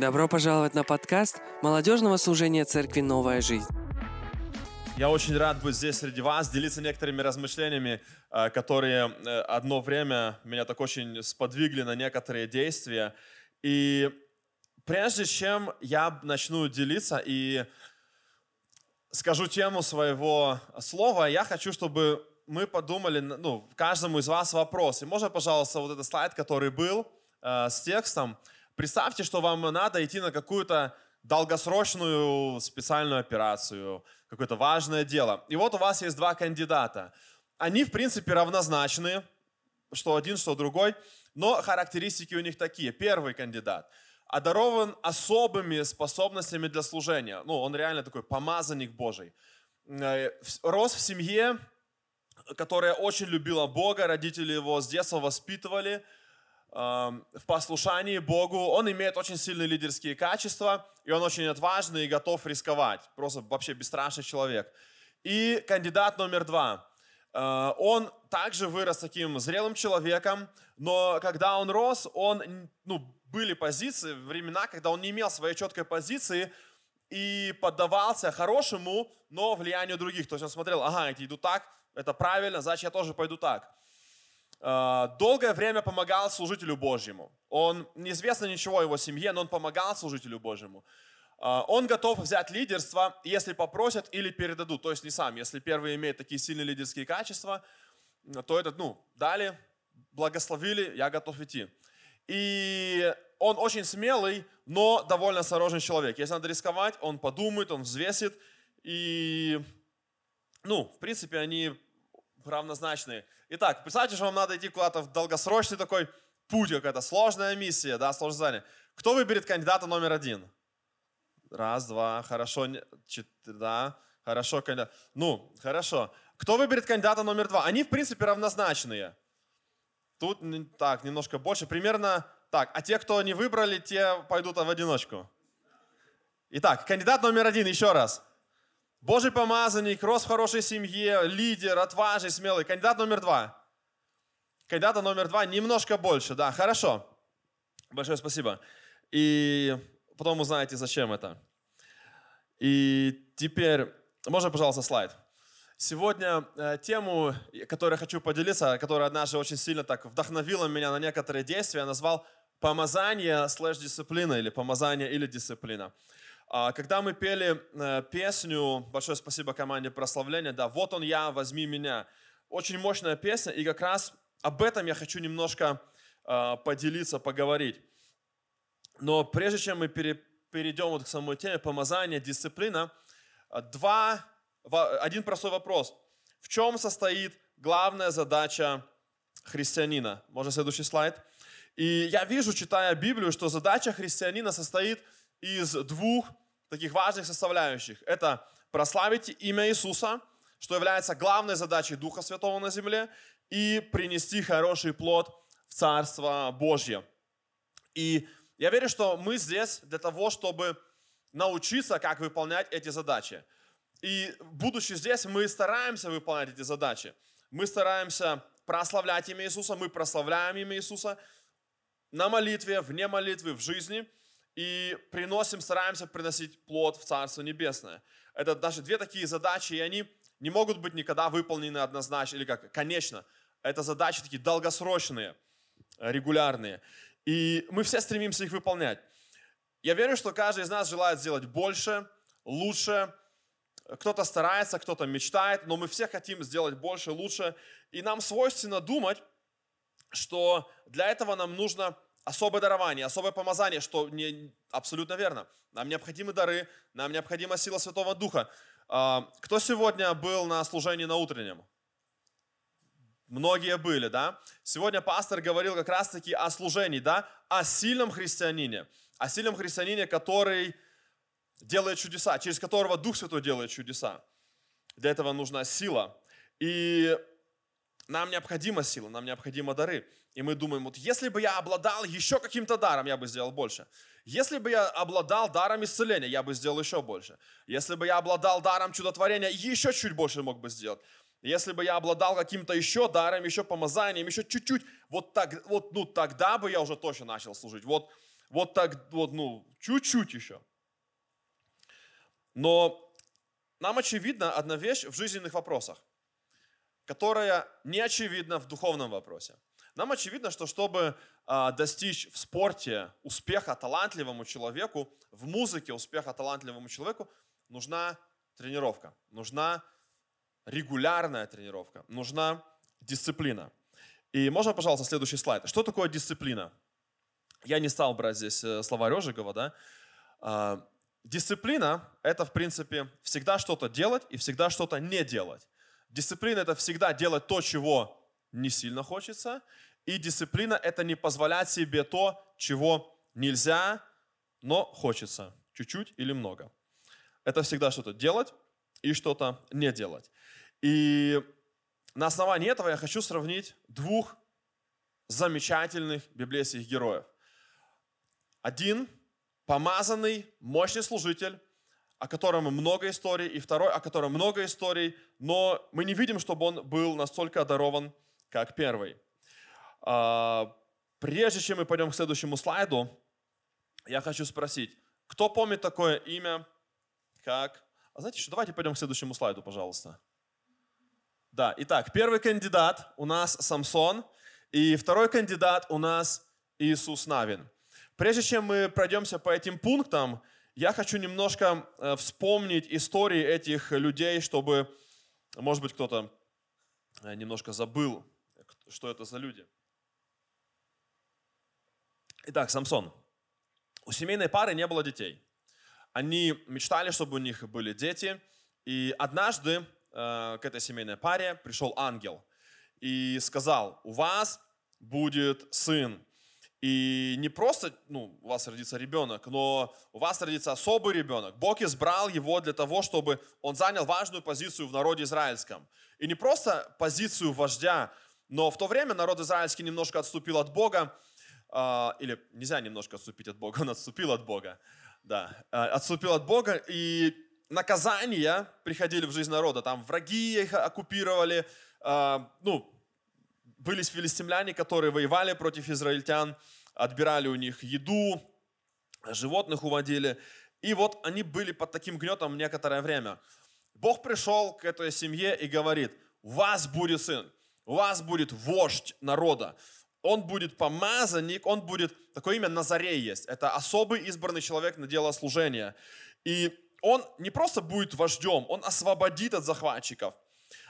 Добро пожаловать на подкаст молодежного служения церкви «Новая жизнь». Я очень рад быть здесь среди вас, делиться некоторыми размышлениями, э, которые э, одно время меня так очень сподвигли на некоторые действия. И прежде чем я начну делиться и скажу тему своего слова, я хочу, чтобы мы подумали, ну, каждому из вас вопрос. И можно, пожалуйста, вот этот слайд, который был э, с текстом. Представьте, что вам надо идти на какую-то долгосрочную специальную операцию, какое-то важное дело. И вот у вас есть два кандидата. Они, в принципе, равнозначны, что один, что другой, но характеристики у них такие. Первый кандидат одарован особыми способностями для служения. Ну, он реально такой помазанник Божий. Э, рос в семье, которая очень любила Бога, родители его с детства воспитывали – в послушании Богу, он имеет очень сильные лидерские качества, и он очень отважный и готов рисковать. Просто вообще бесстрашный человек. И кандидат номер два. Э, он также вырос таким зрелым человеком, но когда он рос, он, ну, были позиции, времена, когда он не имел своей четкой позиции и поддавался хорошему, но влиянию других. То есть он смотрел, ага, эти идут так, это правильно, значит я тоже пойду так. Э, долгое время помогал служителю Божьему. Он, неизвестно ничего о его семье, но он помогал служителю Божьему. Э, он готов взять лидерство, если попросят или передадут, то есть не сам. Если первый имеет такие сильные лидерские качества, то этот, ну, дали, благословили, я готов идти. И он очень смелый, но довольно осторожный человек. Если надо рисковать, он подумает, он взвесит. И, ну, в принципе, они равнозначные. Итак, представьте, что вам надо идти куда-то в долгосрочный такой путь, какая-то сложная миссия, да, сложное задание. Кто выберет кандидата номер один? Раз, два, хорошо, четыре, да, хорошо, кандидат. Ну, хорошо. Кто выберет кандидата номер два? Они, в принципе, равнозначные. Тут так, немножко больше. Примерно так. А те, кто не выбрали, те пойдут в одиночку. Итак, кандидат номер один, еще раз. Божий помазанник, рос в хорошей семье, лидер, отважный, смелый. Кандидат номер два. Кандидата номер два немножко больше, да, хорошо. Большое спасибо. И потом узнаете, зачем это. И теперь, можно, пожалуйста, слайд. Сегодня э, тему, которой хочу поделиться, которая однажды очень сильно так вдохновила меня на некоторые действия, я назвал помазание слэш дисциплина или помазание или дисциплина. А, когда мы пели э, песню, большое спасибо команде прославления, да, «Вот он я, возьми меня». Очень мощная песня, и как раз об этом я хочу немножко а, поделиться, поговорить. Но прежде чем мы перейдем вот к самой теме помазания, дисциплина, два, один простой вопрос. В чем состоит главная задача христианина? Можно следующий слайд? И я вижу, читая Библию, что задача христианина состоит из двух таких важных составляющих. Это прославить имя Иисуса, что является главной задачей Духа Святого на земле, и принести хороший плод в Царство Божье. И я верю, что мы здесь для того, чтобы научиться, как выполнять эти задачи. И будучи здесь, мы стараемся выполнять эти задачи. Мы стараемся прославлять имя Иисуса, мы прославляем имя Иисуса на молитве, вне молитвы, в жизни – и приносим, стараемся приносить плод в Царство Небесное. Это даже две такие задачи, и они не могут быть никогда выполнены однозначно, или как, конечно, это задачи такие долгосрочные, регулярные. И мы все стремимся их выполнять. Я верю, что каждый из нас желает сделать больше, лучше. Кто-то старается, кто-то мечтает, но мы все хотим сделать больше, лучше. И нам свойственно думать, что для этого нам нужно особое дарование, особое помазание, что не, абсолютно верно. Нам необходимы дары, нам необходима сила Святого Духа. А, кто сегодня был на служении на утреннем? Многие были, да? Сегодня пастор говорил как раз-таки о служении, да? О сильном христианине. О сильном христианине, который делает чудеса, через которого Дух Святой делает чудеса. Для этого нужна сила. И нам необходима сила, нам необходимы дары. И мы думаем, вот если бы я обладал еще каким-то даром, я бы сделал больше. Если бы я обладал даром исцеления, я бы сделал еще больше. Если бы я обладал даром чудотворения, еще чуть больше мог бы сделать. Если бы я обладал каким-то еще даром, еще помазанием, еще чуть-чуть, вот, так, вот ну, тогда бы я уже точно начал служить. Вот, вот так вот, ну, чуть-чуть еще. Но нам очевидна одна вещь в жизненных вопросах, которая не очевидна в духовном вопросе. Нам очевидно, что чтобы а, достичь в спорте успеха талантливому человеку, в музыке успеха талантливому человеку, нужна тренировка, нужна регулярная тренировка, нужна дисциплина. И можно, пожалуйста, следующий слайд. Что такое дисциплина? Я не стал брать здесь э, слова Режикова, да. А, дисциплина – это, в принципе, всегда что-то делать и всегда что-то не делать. Дисциплина – это всегда делать то, чего не сильно хочется. И дисциплина – это не позволять себе то, чего нельзя, но хочется. Чуть-чуть или много. Это всегда что-то делать и что-то не делать. И на основании этого я хочу сравнить двух замечательных библейских героев. Один помазанный, мощный служитель, о котором много историй, и второй, о котором много историй, но мы не видим, чтобы он был настолько одарован, как первый. А, прежде чем мы пойдем к следующему слайду, я хочу спросить, кто помнит такое имя, как... А знаете что, давайте пойдем к следующему слайду, пожалуйста. Да, итак, первый кандидат у нас Самсон, и второй кандидат у нас Иисус Навин. Прежде чем мы пройдемся по этим пунктам, я хочу немножко э, вспомнить истории этих людей, чтобы, может быть, кто-то э, немножко забыл, что это за люди. Итак, Самсон. У семейной пары не было детей. Они мечтали, чтобы у них были дети. И однажды Э, к этой семейной паре пришел ангел и сказал, у вас будет сын. И не просто ну, у вас родится ребенок, но у вас родится особый ребенок. Бог избрал его для того, чтобы он занял важную позицию в народе израильском. И не просто позицию вождя, но в то время народ израильский немножко отступил от Бога, э, или нельзя немножко отступить от Бога, он отступил от Бога, да, э, отступил от Бога, и наказания приходили в жизнь народа. Там враги их оккупировали, э, ну, были филистимляне, которые воевали против израильтян, отбирали у них еду, животных уводили. И вот они были под таким гнетом некоторое время. Бог пришел к этой семье и говорит, у вас будет сын, у вас будет вождь народа, он будет помазанник, он будет, такое имя Назарей есть, это особый избранный человек на дело служения. И он не просто будет вождем, он освободит от захватчиков.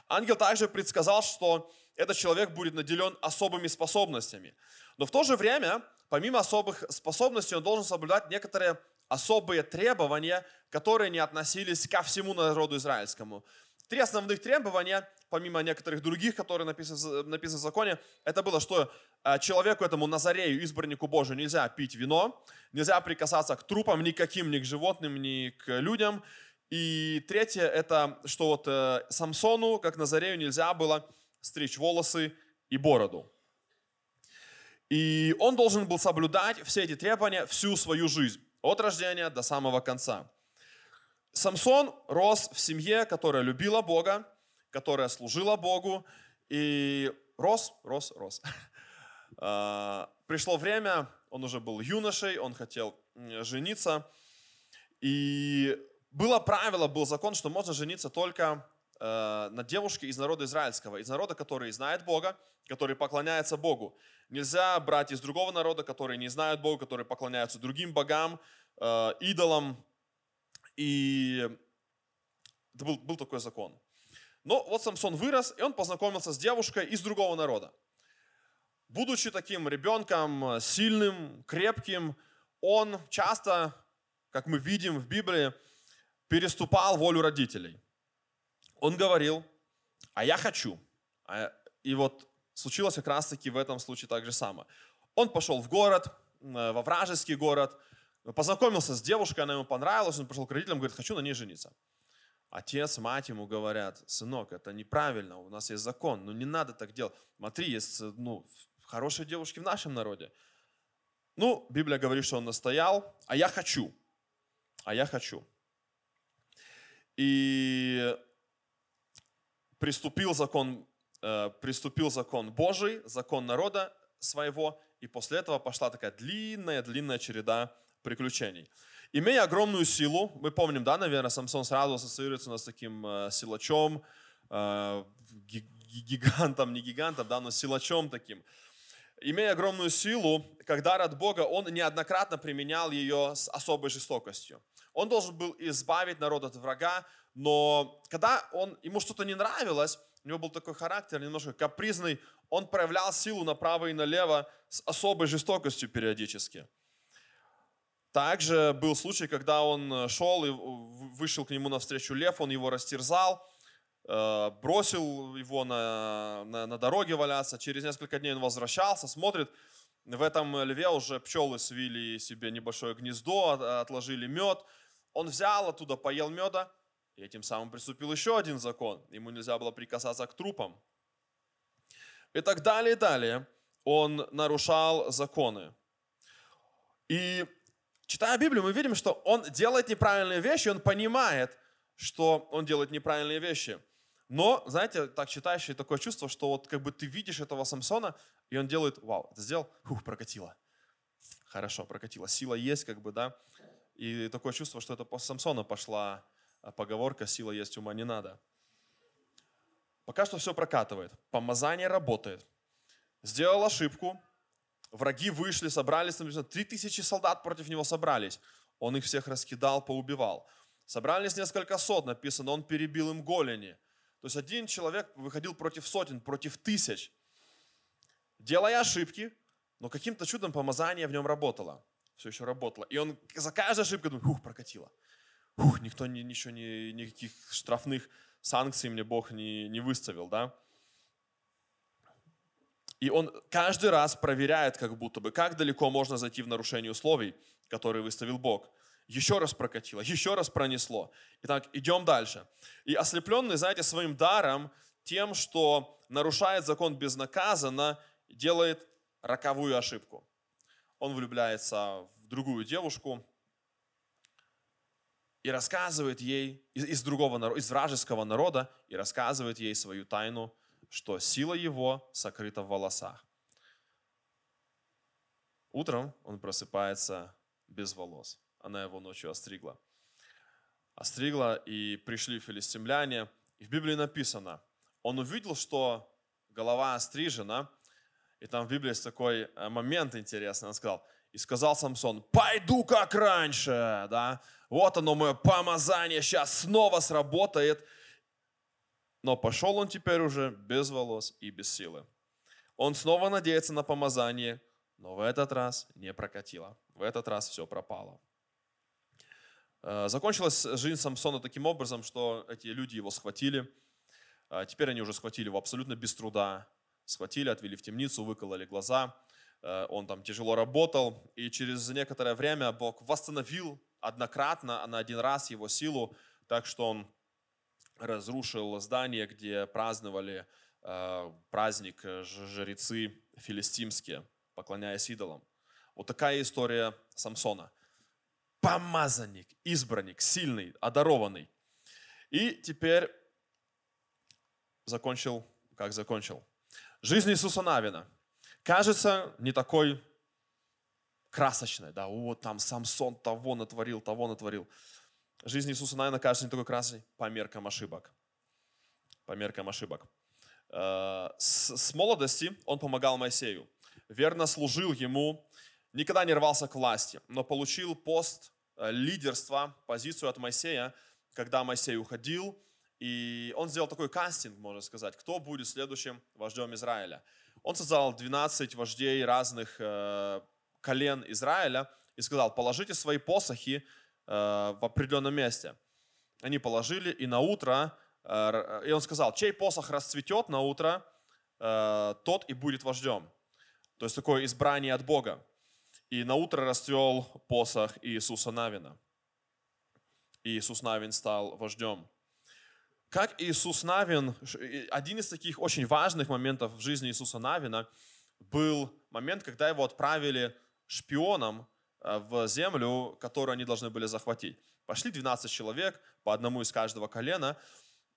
Ангел также предсказал, что этот человек будет наделен особыми способностями. Но в то же время, помимо особых способностей, он должен соблюдать некоторые особые требования, которые не относились ко всему народу израильскому. Три основных требования, помимо некоторых других, которые написаны, написаны в законе, это было, что э, человеку этому Назарею, избраннику Божию, нельзя пить вино, нельзя прикасаться к трупам никаким, ни к животным, ни к людям. И третье, это что вот э, Самсону, как Назарею, нельзя было стричь волосы и бороду. И он должен был соблюдать все эти требования всю свою жизнь, от рождения до самого конца. Самсон рос в семье, которая любила Бога, которая служила Богу, и рос, рос, рос. А, пришло время, он уже был юношей, он хотел жениться, и было правило, был закон, что можно жениться только э, на девушке из народа израильского, из народа, который знает Бога, который поклоняется Богу. Нельзя брать из другого народа, который не знает Бога, который поклоняются другим богам, э, идолам, и это был, был такой закон. Но вот Самсон вырос, и он познакомился с девушкой из другого народа. Будучи таким ребенком сильным, крепким, он часто, как мы видим в Библии, переступал волю родителей. Он говорил, а я хочу. А и вот случилось как раз-таки в этом случае так же самое. Он пошел в город, э, во вражеский город, Познакомился с девушкой, она ему понравилась, он пошел к родителям, говорит, хочу на ней жениться. Отец, мать ему говорят, сынок, это неправильно, у нас есть закон, ну не надо так делать. Смотри, есть ну, хорошие девушки в нашем народе. Ну, Библия говорит, что он настоял, а я хочу, а я хочу. И приступил закон, э, приступил закон Божий, закон народа, своего, и после этого пошла такая длинная-длинная череда приключений. Имея огромную силу, мы помним, да, наверное, Самсон сразу ассоциируется у нас с таким э, силачом, э, гигантом, не гигантом, да, но силачом таким. Имея огромную силу, как дар от Бога, он неоднократно применял ее с особой жестокостью. Он должен был избавить народ от врага, но когда он, ему что-то не нравилось, у него был такой характер немножко капризный, он проявлял силу направо и налево с особой жестокостью периодически. Также был случай, когда он шел и вышел к нему навстречу лев, он его растерзал, э, бросил его на, на, на дороге валяться. Через несколько дней он возвращался, смотрит, в этом льве уже пчелы свили себе небольшое гнездо, отложили мед. Он взял оттуда, поел меда, и этим самым приступил еще один закон. Ему нельзя было прикасаться к трупам. И так далее, и далее. Он нарушал законы. И читая Библию, мы видим, что он делает неправильные вещи, он понимает, что он делает неправильные вещи. Но, знаете, так читаешь, и такое чувство, что вот как бы ты видишь этого Самсона, и он делает, вау, это сделал, ух, прокатило. Хорошо, прокатило. Сила есть, как бы, да. И такое чувство, что это после Самсона пошла поговорка «сила есть, ума не надо». Пока что все прокатывает. Помазание работает. Сделал ошибку, Враги вышли, собрались, три тысячи солдат против него собрались. Он их всех раскидал, поубивал. Собрались несколько сот, написано, он перебил им голени. То есть один человек выходил против сотен, против тысяч. Делая ошибки, но каким-то чудом помазание в нем работало. Все еще работало. И он за каждой ошибкой думает, ух, прокатило. Ух, никто ни, ничего, ни, никаких штрафных санкций мне Бог не, не выставил, да. И он каждый раз проверяет, как будто бы, как далеко можно зайти в нарушение условий, которые выставил Бог. Еще раз прокатило, еще раз пронесло. Итак, идем дальше. И ослепленный, знаете, своим даром, тем, что нарушает закон безнаказанно, делает роковую ошибку. Он влюбляется в другую девушку и рассказывает ей из, из другого из вражеского народа и рассказывает ей свою тайну что сила его сокрыта в волосах. Утром он просыпается без волос. Она его ночью остригла. Остригла, и пришли филистимляне. И в Библии написано, он увидел, что голова острижена, и там в Библии есть такой э, момент интересный. Он сказал, и сказал Самсон, пойду как раньше, да, вот оно мое помазание сейчас снова сработает, но пошел он теперь уже без волос и без силы. Он снова надеется на помазание, но в этот раз не прокатило. В этот раз все пропало. Э, закончилась жизнь Самсона таким образом, что эти люди его схватили. Э, теперь они уже схватили его абсолютно без труда. Схватили, отвели в темницу, выкололи глаза. Э, он там тяжело работал. И через некоторое время Бог восстановил однократно, на один раз его силу, так что он разрушил здание, где праздновали э, праздник э, жрецы филистимские, поклоняясь идолам. Вот такая история Самсона. Помазанник, избранник, сильный, одарованный. И теперь закончил, как закончил. Жизнь Иисуса Навина. Кажется, не такой красочной. Да, вот там Самсон того натворил, того натворил. Жизнь Иисуса, наверное, кажется не такой красной по меркам ошибок. По меркам ошибок. Э, с, с молодости он помогал Моисею. Верно служил ему, никогда не рвался к власти, но получил пост э, лидерства, позицию от Моисея, когда Моисей уходил, и он сделал такой кастинг, можно сказать, кто будет следующим вождем Израиля. Он создал 12 вождей разных э, колен Израиля и сказал, положите свои посохи Э, в определенном месте. Они положили, и на утро, э, и он сказал, чей посох расцветет на утро, э, тот и будет вождем. То есть такое избрание от Бога. И на утро расцвел посох Иисуса Навина. И Иисус Навин стал вождем. Как Иисус Навин, один из таких очень важных моментов в жизни Иисуса Навина был момент, когда его отправили шпионом Э, в землю, которую они должны были захватить. Пошли 12 человек, по одному из каждого колена,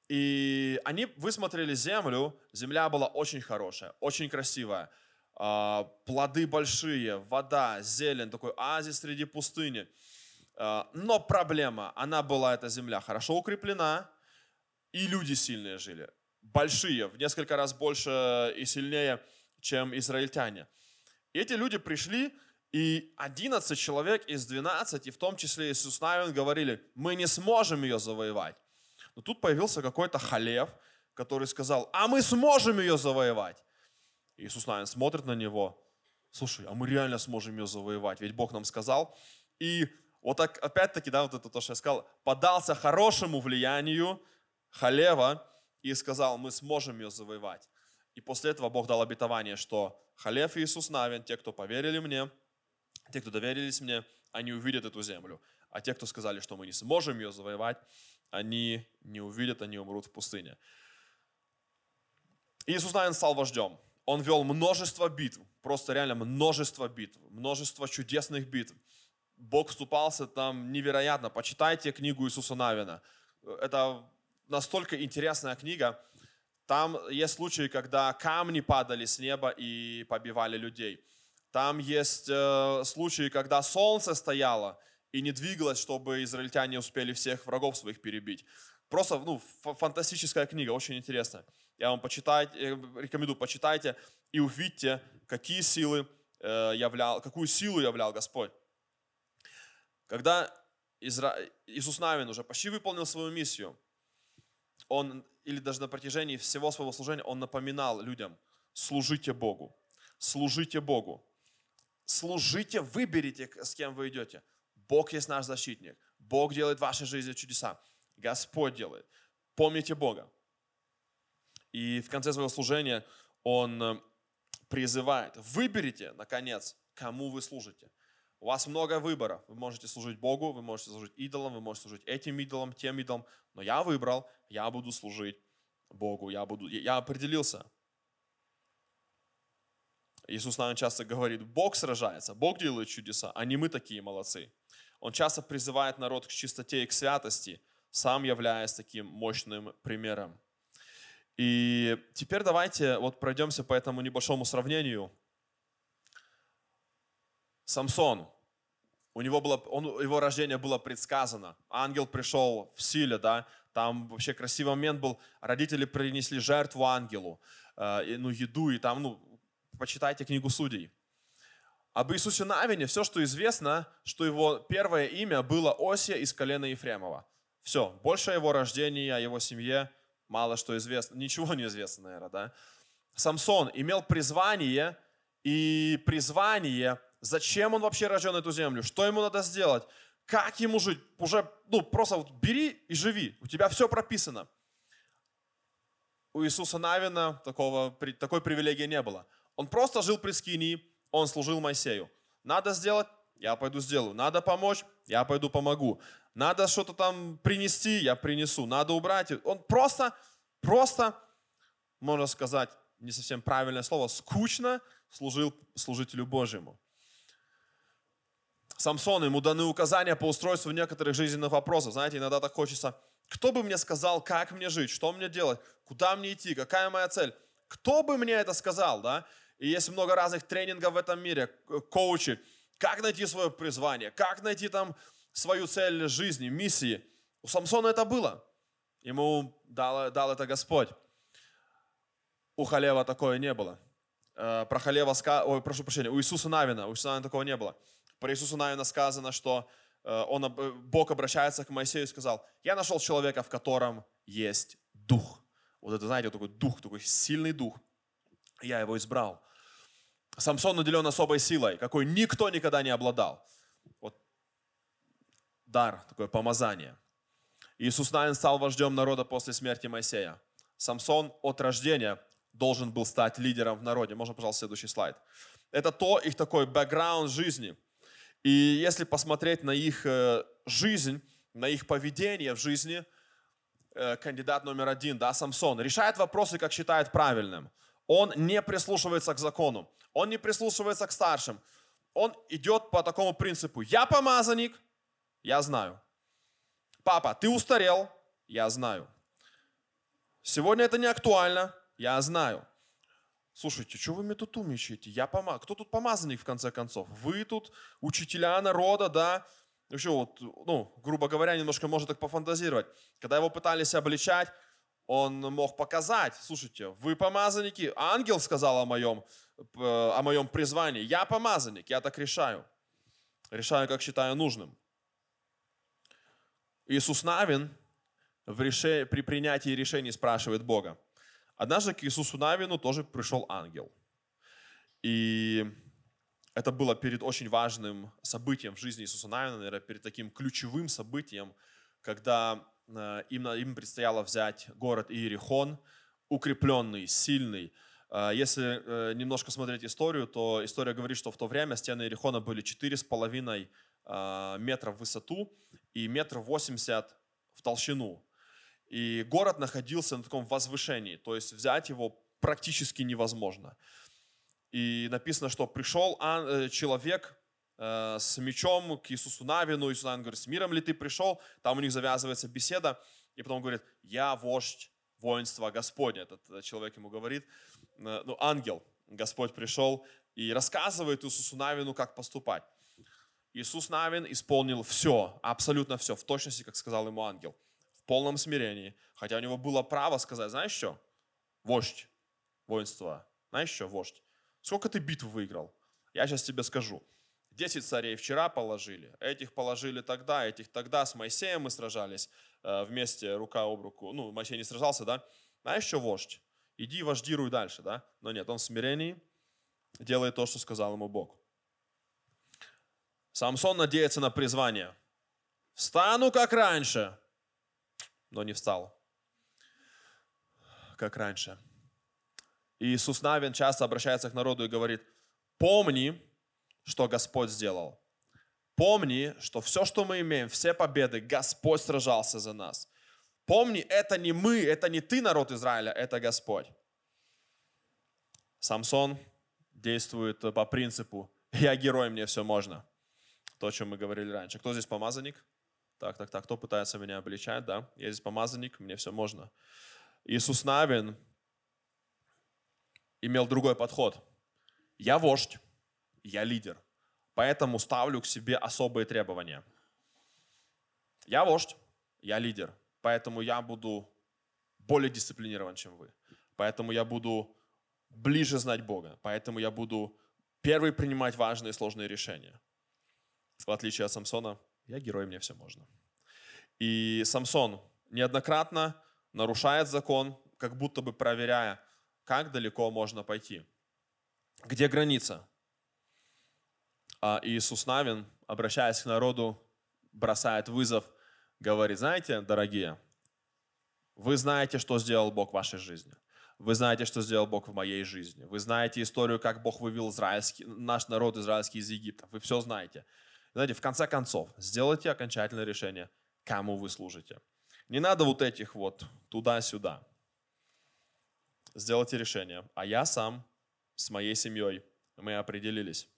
и они высмотрели землю. Земля была очень хорошая, очень красивая. а, плоды большие, вода, зелень, такой оазис среди пустыни. А, но проблема, она была, эта земля, хорошо укреплена, и люди сильные жили. Большие, в несколько раз больше и сильнее, чем израильтяне. И эти люди пришли, и 11 человек из 12, и в том числе Иисус Навин, говорили, мы не сможем ее завоевать. Но тут появился какой-то халев, который сказал, а мы сможем ее завоевать. Иисус Навин смотрит на него, слушай, а мы реально сможем ее завоевать, ведь Бог нам сказал. И вот так, опять-таки, да, вот это то, что я сказал, подался хорошему влиянию халева и сказал, мы сможем ее завоевать. И после этого Бог дал обетование, что халев и Иисус Навин, те, кто поверили мне, те, кто доверились мне, они увидят эту землю. А те, кто сказали, что мы не сможем ее завоевать, они не увидят, они умрут в пустыне. Иисус Навин стал вождем. Он вел множество битв, просто реально множество битв, множество чудесных битв. Бог вступался там невероятно. Почитайте книгу Иисуса Навина. Это настолько интересная книга. Там есть случаи, когда камни падали с неба и побивали людей. Там есть э, случаи, когда солнце стояло и не двигалось, чтобы израильтяне успели всех врагов своих перебить. Просто ну, фантастическая книга, очень интересная. Я вам почитать, рекомендую, почитайте и увидьте, какие силы э, являл, какую силу являл Господь. Когда Изра... Иисус Навин уже почти выполнил свою миссию, он, или даже на протяжении всего своего служения, он напоминал людям, служите Богу, служите Богу, служите, выберите, с кем вы идете. Бог есть наш защитник. Бог делает в вашей жизни чудеса. Господь делает. Помните Бога. И в конце своего служения он э, призывает, выберите, наконец, кому вы служите. У вас много выборов. Вы можете служить Богу, вы можете служить идолам, вы можете служить этим идолам, тем идолам. Но я выбрал, я буду служить Богу, я, буду, я определился. Иисус нам часто говорит, Бог сражается, Бог делает чудеса, а не мы такие молодцы. Он часто призывает народ к чистоте и к святости, сам являясь таким мощным примером. И теперь давайте вот пройдемся по этому небольшому сравнению. Самсон, у него было, он, его рождение было предсказано. Ангел пришел в силе, да, там вообще красивый момент был, родители принесли жертву ангелу, э, ну, еду, и там, ну, почитайте книгу Судей. Об Иисусе Навине все, что известно, что его первое имя было Осия из колена Ефремова. Все, больше о его рождении, о его семье мало что известно, ничего не известно, наверное, да. Самсон имел призвание, и призвание, зачем он вообще рожден эту землю, что ему надо сделать, как ему жить, уже, ну, просто вот бери и живи, у тебя все прописано. У Иисуса Навина такого, такой привилегии не было. Он просто жил при Скинии, он служил Моисею. Надо сделать, я пойду сделаю. Надо помочь, я пойду помогу. Надо что-то там принести, я принесу. Надо убрать. Он просто, просто, можно сказать, не совсем правильное слово, скучно служил служителю Божьему. Самсон, ему даны указания по устройству некоторых жизненных вопросов. Знаете, иногда так хочется, кто бы мне сказал, как мне жить, что мне делать, куда мне идти, какая моя цель. Кто бы мне это сказал, да? И есть много разных тренингов в этом мире, коучи, как найти свое призвание, как найти там свою цель жизни, миссии. У Самсона это было. Ему дал, дал это Господь. У Халева такое не было. Э, про Халева, ой, прошу прощения, у Иисуса Навина, у Иисуса Навина такого не было. Про Иисуса Навина сказано, что э, он, Бог обращается к Моисею и сказал, я нашел человека, в котором есть дух. Вот это, знаете, вот такой дух, такой сильный дух – я его избрал. Самсон наделен особой силой, какой никто никогда не обладал. Вот дар, такое помазание. Иисус Навин стал вождем народа после смерти Моисея. Самсон от рождения должен был стать лидером в народе. Можно, пожалуйста, следующий слайд. Это то их такой бэкграунд жизни. И если посмотреть на их э, жизнь, на их поведение в жизни, э, кандидат номер один, да, Самсон, решает вопросы, как считает правильным – он не прислушивается к закону, он не прислушивается к старшим. Он идет по такому принципу. Я помазанник, я знаю. Папа, ты устарел, я знаю. Сегодня это не актуально, я знаю. Слушайте, что вы мне тут умничаете? Я помог. Кто тут помазанник, в конце концов? Вы тут учителя народа, да? Еще вот, ну, грубо говоря, немножко можно так пофантазировать. Когда его пытались обличать, он мог показать, слушайте, вы помазанники, ангел сказал о моем, о моем призвании, я помазанник, я так решаю. Решаю, как считаю нужным. Иисус Навин в реше... при принятии решений спрашивает Бога. Однажды к Иисусу Навину тоже пришел ангел. И это было перед очень важным событием в жизни Иисуса Навина, наверное, перед таким ключевым событием, когда э, им, им предстояло взять город Иерихон, укрепленный, сильный. Э, если э, немножко смотреть историю, то история говорит, что в то время стены Иерихона были 4,5 метра в высоту и метр восемьдесят в толщину. И город находился на таком возвышении, то есть взять его практически невозможно. И написано, что пришел э, человек э, с мечом к Иисусу Навину, Иисус Навин говорит, с миром ли ты пришел? Там у них завязывается беседа, и потом говорит, я вождь воинства Господня. Этот э, человек ему говорит, ну, ангел, Господь пришел и рассказывает Иисусу Навину, как поступать. Иисус Навин исполнил все, абсолютно все, в точности, как сказал ему ангел в полном смирении. Хотя у него было право сказать, знаешь что, вождь воинства, знаешь что, вождь, сколько ты битв выиграл? Я сейчас тебе скажу. Десять царей вчера положили, этих положили тогда, этих тогда. С Моисеем мы сражались э, вместе, рука об руку. Ну, Моисей не сражался, да? Знаешь что, вождь? Иди вождируй дальше, да? Но нет, он в смирении делает то, что сказал ему Бог. Самсон надеется на призвание. Встану, как раньше, но не встал, как раньше. И Иисус Навин часто обращается к народу и говорит, помни, что Господь сделал. Помни, что все, что мы имеем, все победы, Господь сражался за нас. Помни, это не мы, это не ты, народ Израиля, это Господь. Самсон действует по принципу «я герой, мне все можно». То, о чем мы говорили раньше. Кто здесь помазанник? Так, так, так, кто пытается меня обличать, да? Я здесь помазанник, мне все можно. Иисус Навин имел другой подход. Я вождь, я лидер, поэтому ставлю к себе особые требования. Я вождь, я лидер, поэтому я буду более дисциплинирован, чем вы. Поэтому я буду ближе знать Бога. Поэтому я буду первый принимать важные и сложные решения. В отличие от Самсона, я герой, мне все можно. И Самсон неоднократно нарушает закон, как будто бы проверяя, как далеко можно пойти. Где граница? А Иисус Навин, обращаясь к народу, бросает вызов, говорит, знаете, дорогие, вы знаете, что сделал Бог в вашей жизни. Вы знаете, что сделал Бог в моей жизни. Вы знаете историю, как Бог вывел израильский, наш народ израильский из Египта. Вы все знаете. Знаете, в конце концов, сделайте окончательное решение, кому вы служите. Не надо вот этих вот туда-сюда. Сделайте решение. А я сам с моей семьей, мы определились.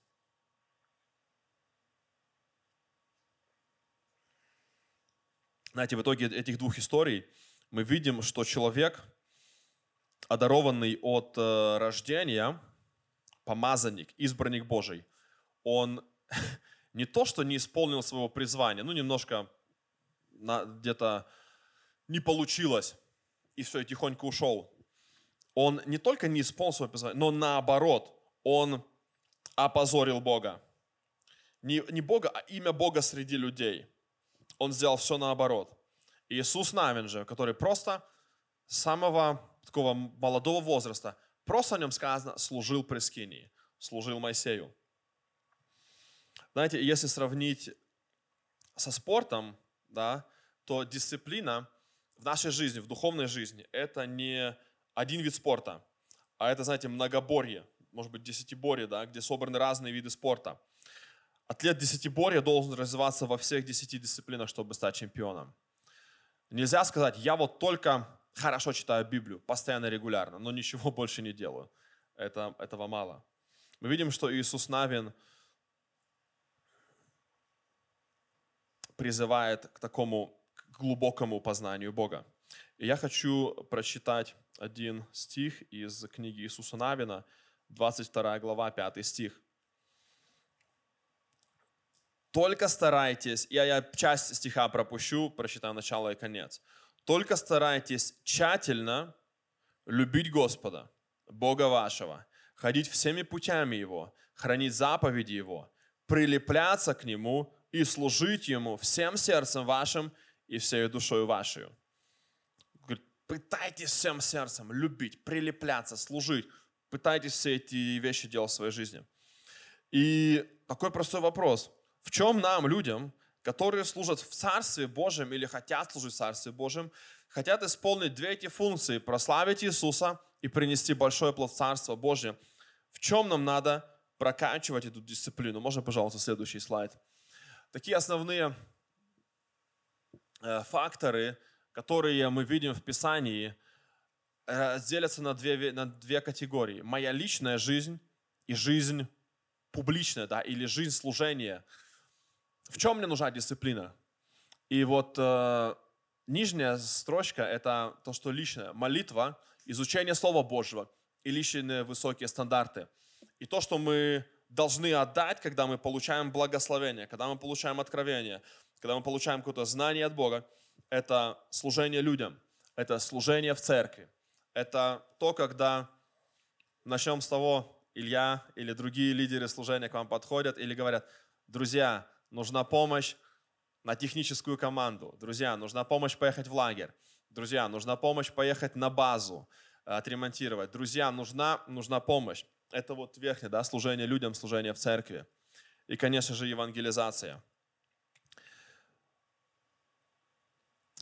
Знаете, в итоге этих двух историй мы видим, что человек, одарованный от э, рождения, помазанник, избранник Божий, он не то, что не исполнил своего призвания, ну, немножко где-то не получилось, и все, и тихонько ушел. Он не только не исполнил свое призвание, но наоборот, он опозорил Бога. Не, не Бога, а имя Бога среди людей. Он сделал все наоборот. Иисус Навин же, который просто с самого такого молодого возраста, просто о нем сказано, служил при Скинии, служил Моисею. Знаете, если сравнить со спортом, да, то дисциплина в нашей жизни, в духовной жизни, это не один вид спорта, а это, знаете, многоборье, может быть, десятиборье, да, где собраны разные виды спорта. Атлет десятиборья должен развиваться во всех десяти дисциплинах, чтобы стать чемпионом. Нельзя сказать, я вот только хорошо читаю Библию, постоянно, регулярно, но ничего больше не делаю. Это, этого мало. Мы видим, что Иисус Навин – призывает к такому глубокому познанию Бога. И я хочу прочитать один стих из книги Иисуса Навина, 22 глава, 5 стих. Только старайтесь, я, я часть стиха пропущу, прочитаю начало и конец. Только старайтесь тщательно любить Господа, Бога вашего, ходить всеми путями Его, хранить заповеди Его, прилепляться к Нему и служить Ему всем сердцем вашим и всей душой вашей. Говорит, пытайтесь всем сердцем любить, прилепляться, служить. Пытайтесь все эти вещи делать в своей жизни. И такой простой вопрос – в чем нам, людям, которые служат в Царстве Божьем или хотят служить в Царстве Божьем, хотят исполнить две эти функции, прославить Иисуса и принести большое плод в Царство Божье. В чем нам надо прокачивать эту дисциплину? Можно, пожалуйста, следующий слайд. Такие основные э, факторы, которые мы видим в Писании, разделятся на две, на две категории. Моя личная жизнь и жизнь публичная, да, или жизнь служения – в чем мне нужна дисциплина? И вот э, нижняя строчка – это то, что личное. Молитва, изучение Слова Божьего и личные высокие стандарты. И то, что мы должны отдать, когда мы получаем благословение, когда мы получаем откровение, когда мы получаем какое-то знание от Бога, это служение людям, это служение в церкви. Это то, когда начнем с того, Илья или другие лидеры служения к вам подходят или говорят, друзья, нужна помощь на техническую команду. Друзья, нужна помощь поехать в лагерь. Друзья, нужна помощь поехать на базу, э, отремонтировать. Друзья, нужна, нужна помощь. Это вот верхнее, да, служение людям, служение в церкви. И, конечно же, евангелизация.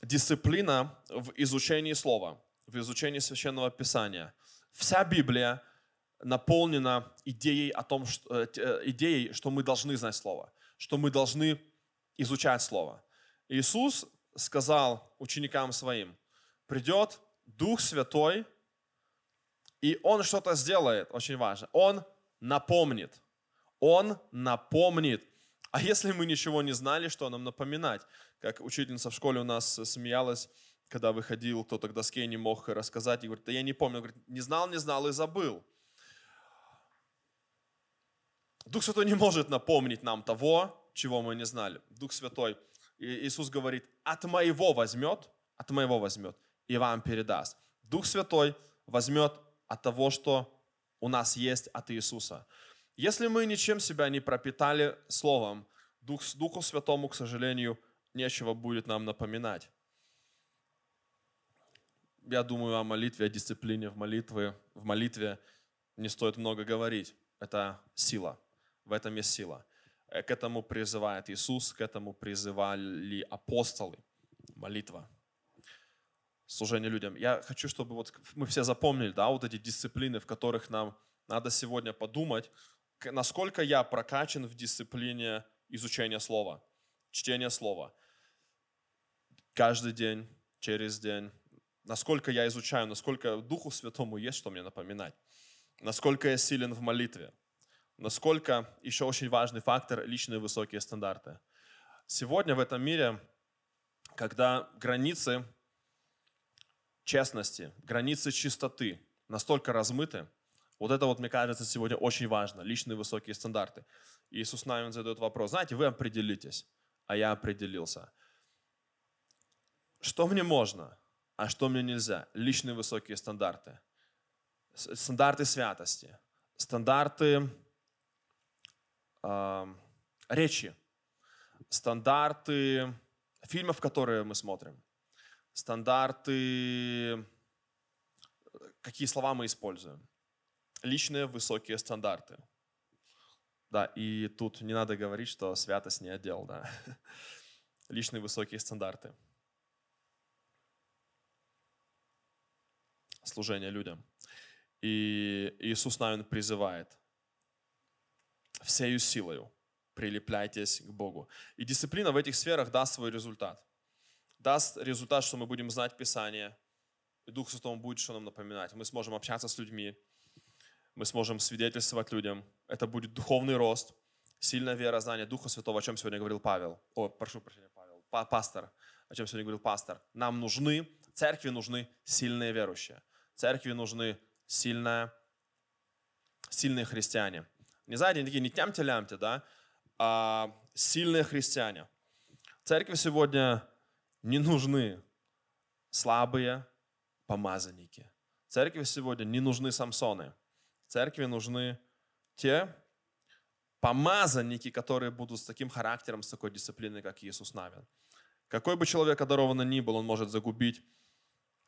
Дисциплина в изучении слова, в изучении священного писания. Вся Библия наполнена идеей, о том, что, э, э, идеей, что мы должны знать слово что мы должны изучать Слово. Иисус сказал ученикам своим, придет Дух Святой, и Он что-то сделает, очень важно. Он напомнит. Он напомнит. А если мы ничего не знали, что нам напоминать? Как учительница в школе у нас смеялась, когда выходил кто-то к доске и не мог рассказать, и говорит, да я не помню. Говорит, не знал, не знал и забыл. Дух Святой не может напомнить нам того, чего мы не знали. Дух Святой, Иисус говорит, от моего возьмет, от моего возьмет и вам передаст. Дух Святой возьмет от того, что у нас есть от Иисуса. Если мы ничем себя не пропитали Словом, Дух, Духу Святому, к сожалению, нечего будет нам напоминать. Я думаю о молитве, о дисциплине в молитве. В молитве не стоит много говорить. Это сила. В этом есть сила. Э, к этому призывает Иисус, к этому призывали апостолы. Молитва. Служение людям. Я хочу, чтобы вот мы все запомнили, да, вот эти дисциплины, в которых нам надо сегодня подумать, насколько я прокачан в дисциплине изучения слова, чтения слова. Каждый день, через день. Насколько я изучаю, насколько Духу Святому есть, что мне напоминать. Насколько я силен в молитве насколько еще очень важный фактор личные высокие стандарты. Сегодня в этом мире, когда границы честности, границы чистоты настолько размыты, вот это вот, мне кажется, сегодня очень важно, личные высокие стандарты. Иисус Навин задает вопрос, знаете, вы определитесь, а я определился. Что мне можно, а что мне нельзя? Личные высокие стандарты. Стандарты святости, стандарты речи, стандарты фильмов, которые мы смотрим, стандарты, какие слова мы используем, личные высокие стандарты. Да, и тут не надо говорить, что святость не отдел, да. Личные высокие стандарты. Служение людям. И Иисус, наверное, призывает – всею силою прилепляйтесь к Богу. И дисциплина в этих сферах даст свой результат. Даст результат, что мы будем знать Писание, и Дух Святой будет что нам напоминать. Мы сможем общаться с людьми, мы сможем свидетельствовать людям. Это будет духовный рост, сильная вера, знание Духа Святого, о чем сегодня говорил Павел. О, прошу прощения, Павел. Пастор, о чем сегодня говорил пастор. Нам нужны Церкви нужны сильные верующие. Церкви нужны сильная, сильные христиане. Не знаете, они такие не тямте-лямте, да, а сильные христиане. Церкви сегодня не нужны слабые помазанники. Церкви сегодня не нужны Самсоны. Церкви нужны те помазанники, которые будут с таким характером, с такой дисциплиной, как Иисус Навин. Какой бы человек одарованный ни был, он может загубить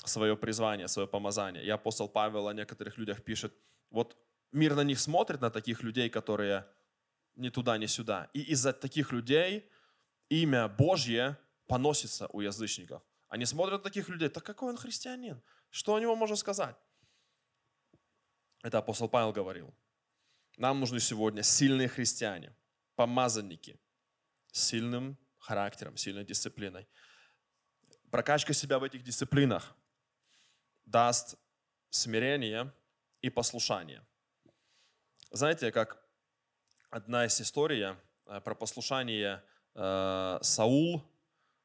свое призвание, свое помазание. И апостол Павел о некоторых людях пишет, вот мир на них смотрит, на таких людей, которые ни туда, ни сюда. И из-за таких людей имя Божье поносится у язычников. Они смотрят на таких людей, так какой он христианин? Что о него можно сказать? Это апостол Павел говорил. Нам нужны сегодня сильные христиане, помазанники, с сильным характером, сильной дисциплиной. Прокачка себя в этих дисциплинах даст смирение и послушание. Знаете, как одна из историй э, про послушание э, Саул,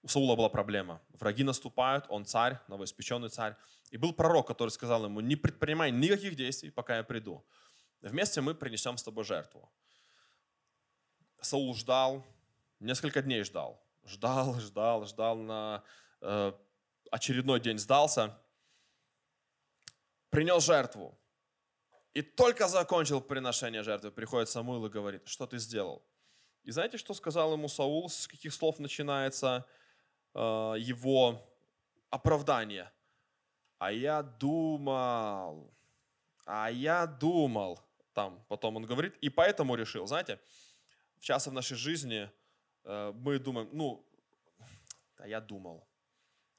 у Саула была проблема. Враги наступают, он царь, новоиспеченный царь. И был пророк, который сказал ему, не предпринимай никаких действий, пока я приду. Вместе мы принесем с тобой жертву. Саул ждал, несколько дней ждал. Ждал, ждал, ждал на э, очередной день сдался. Принес жертву. И только закончил приношение жертвы, приходит Самуил и говорит, что ты сделал? И знаете, что сказал ему Саул, с каких слов начинается его оправдание? А я думал, а я думал, там потом он говорит, и поэтому решил, знаете, часто в нашей жизни э, мы думаем, ну, а я думал,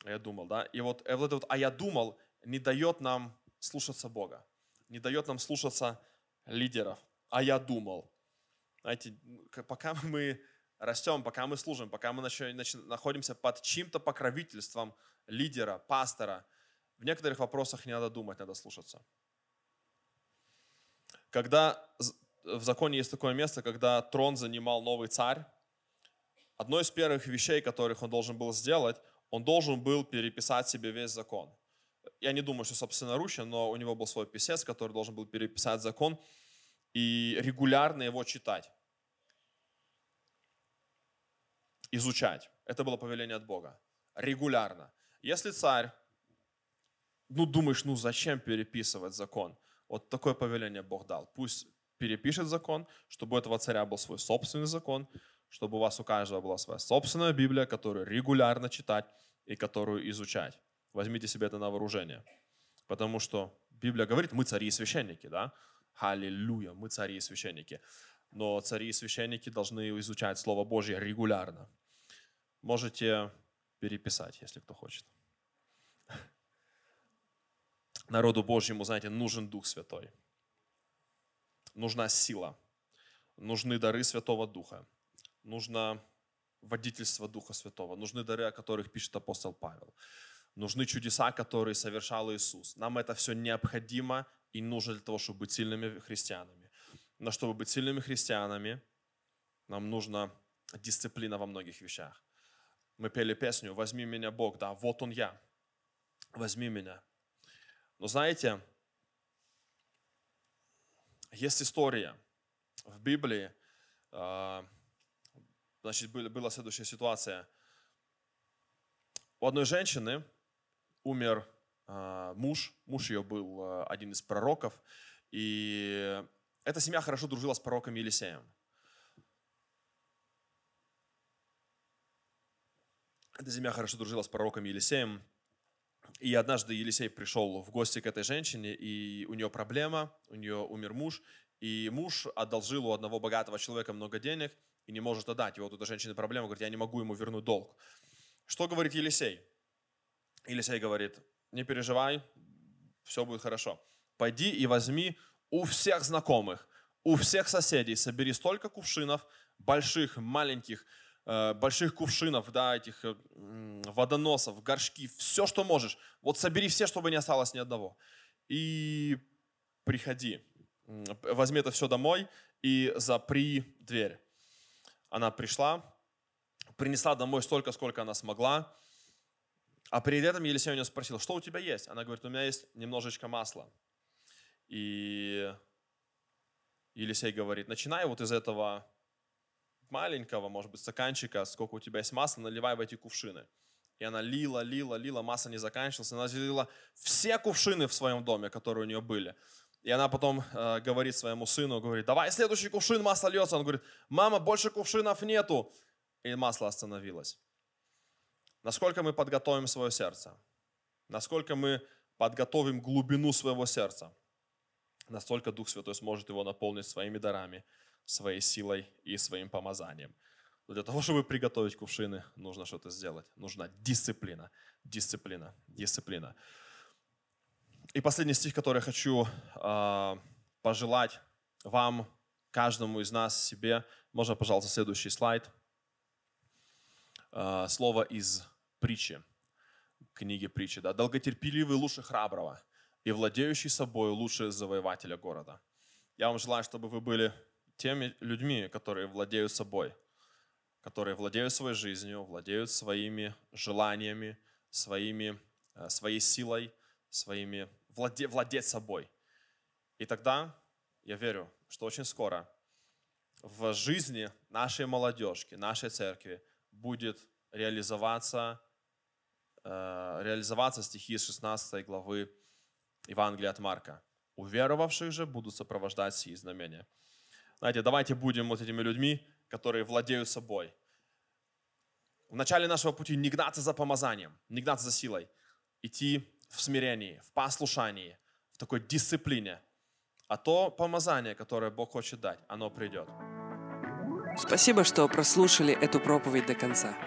а я думал, да, и вот, и вот это вот, а я думал, не дает нам слушаться Бога, не дает нам слушаться лидеров, а я думал. Знаете, пока мы растем, пока мы служим, пока мы находимся под чьим-то покровительством лидера, пастора, в некоторых вопросах не надо думать, надо слушаться. Когда в законе есть такое место, когда трон занимал новый царь, одно из первых вещей, которых он должен был сделать, он должен был переписать себе весь закон. Я не думаю, что собственноручно, но у него был свой писец, который должен был переписать закон и регулярно его читать, изучать. Это было повеление от Бога. Регулярно. Если царь, ну думаешь, ну зачем переписывать закон? Вот такое повеление Бог дал. Пусть перепишет закон, чтобы у этого царя был свой собственный закон, чтобы у вас у каждого была своя собственная Библия, которую регулярно читать и которую изучать. Возьмите себе это на вооружение. Потому что Библия говорит, мы цари и священники, да? Аллилуйя, мы цари и священники. Но цари и священники должны изучать Слово Божье регулярно. Можете переписать, если кто хочет народу Божьему, знаете, нужен Дух Святой. Нужна сила. Нужны дары Святого Духа. Нужно водительство Духа Святого. Нужны дары, о которых пишет апостол Павел. Нужны чудеса, которые совершал Иисус. Нам это все необходимо и нужно для того, чтобы быть сильными христианами. Но чтобы быть сильными христианами, нам нужна дисциплина во многих вещах. Мы пели песню «Возьми меня, Бог», да, вот Он я. Возьми меня. Но знаете, есть история в Библии, а, значит, была следующая ситуация. У одной женщины умер а, муж, муж ее был а, один из пророков, и эта семья хорошо дружила с пророком Елисеем. Эта семья хорошо дружила с пророком Елисеем, и однажды Елисей пришел в гости к этой женщине, и у нее проблема, у нее умер муж, и муж одолжил у одного богатого человека много денег и не может отдать. И вот у этой женщины проблема, говорит, я не могу ему вернуть долг. Что говорит Елисей? Елисей говорит, не переживай, все будет хорошо. Пойди и возьми у всех знакомых, у всех соседей, собери столько кувшинов, больших, маленьких, больших кувшинов, да, этих э, водоносов, горшки, все, что можешь. Вот собери все, чтобы не осталось ни одного. И приходи, возьми это все домой и запри дверь. Она пришла, принесла домой столько, сколько она смогла. А перед этим Елисей у нее спросил, что у тебя есть? Она говорит, у меня есть немножечко масла. И Елисей говорит, начинай вот из этого маленького, может быть, стаканчика, сколько у тебя есть масла, наливай в эти кувшины. И она лила, лила, лила, масса не заканчивалась. Она лила все кувшины в своем доме, которые у нее были. И она потом э, говорит своему сыну, говорит, давай следующий кувшин, масло льется. Он говорит, мама, больше кувшинов нету. И масло остановилось. Насколько мы подготовим свое сердце, насколько мы подготовим глубину своего сердца, настолько Дух Святой сможет его наполнить своими дарами, своей силой и своим помазанием. Но для того, чтобы приготовить кувшины, нужно что-то сделать. Нужна дисциплина, дисциплина, дисциплина. И последний стих, который я хочу э, пожелать вам, каждому из нас, себе. Можно, пожалуйста, следующий слайд. Э, слово из притчи, книги притчи. Да? «Долготерпеливый лучше храброго, и владеющий собой лучше завоевателя города». Я вам желаю, чтобы вы были теми людьми, которые владеют собой, которые владеют своей жизнью, владеют своими желаниями, своими, э, своей силой, своими, владе, владеть собой. И тогда я верю, что очень скоро в жизни нашей молодежки, нашей церкви будет реализоваться, э, реализоваться стихи из 16 главы Евангелия от Марка. Уверовавших же будут сопровождать сии знамения. Знаете, давайте будем вот этими людьми, которые владеют собой. В начале нашего пути не гнаться за помазанием, не гнаться за силой. Идти в смирении, в послушании, в такой дисциплине. А то помазание, которое Бог хочет дать, оно придет. Спасибо, что прослушали эту проповедь до конца.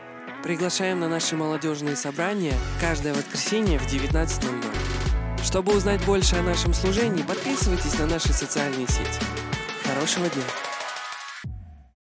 Приглашаем на наши молодежные собрания каждое воскресенье в 19.00. Чтобы узнать больше о нашем служении, подписывайтесь на наши социальные сети. Хорошего дня!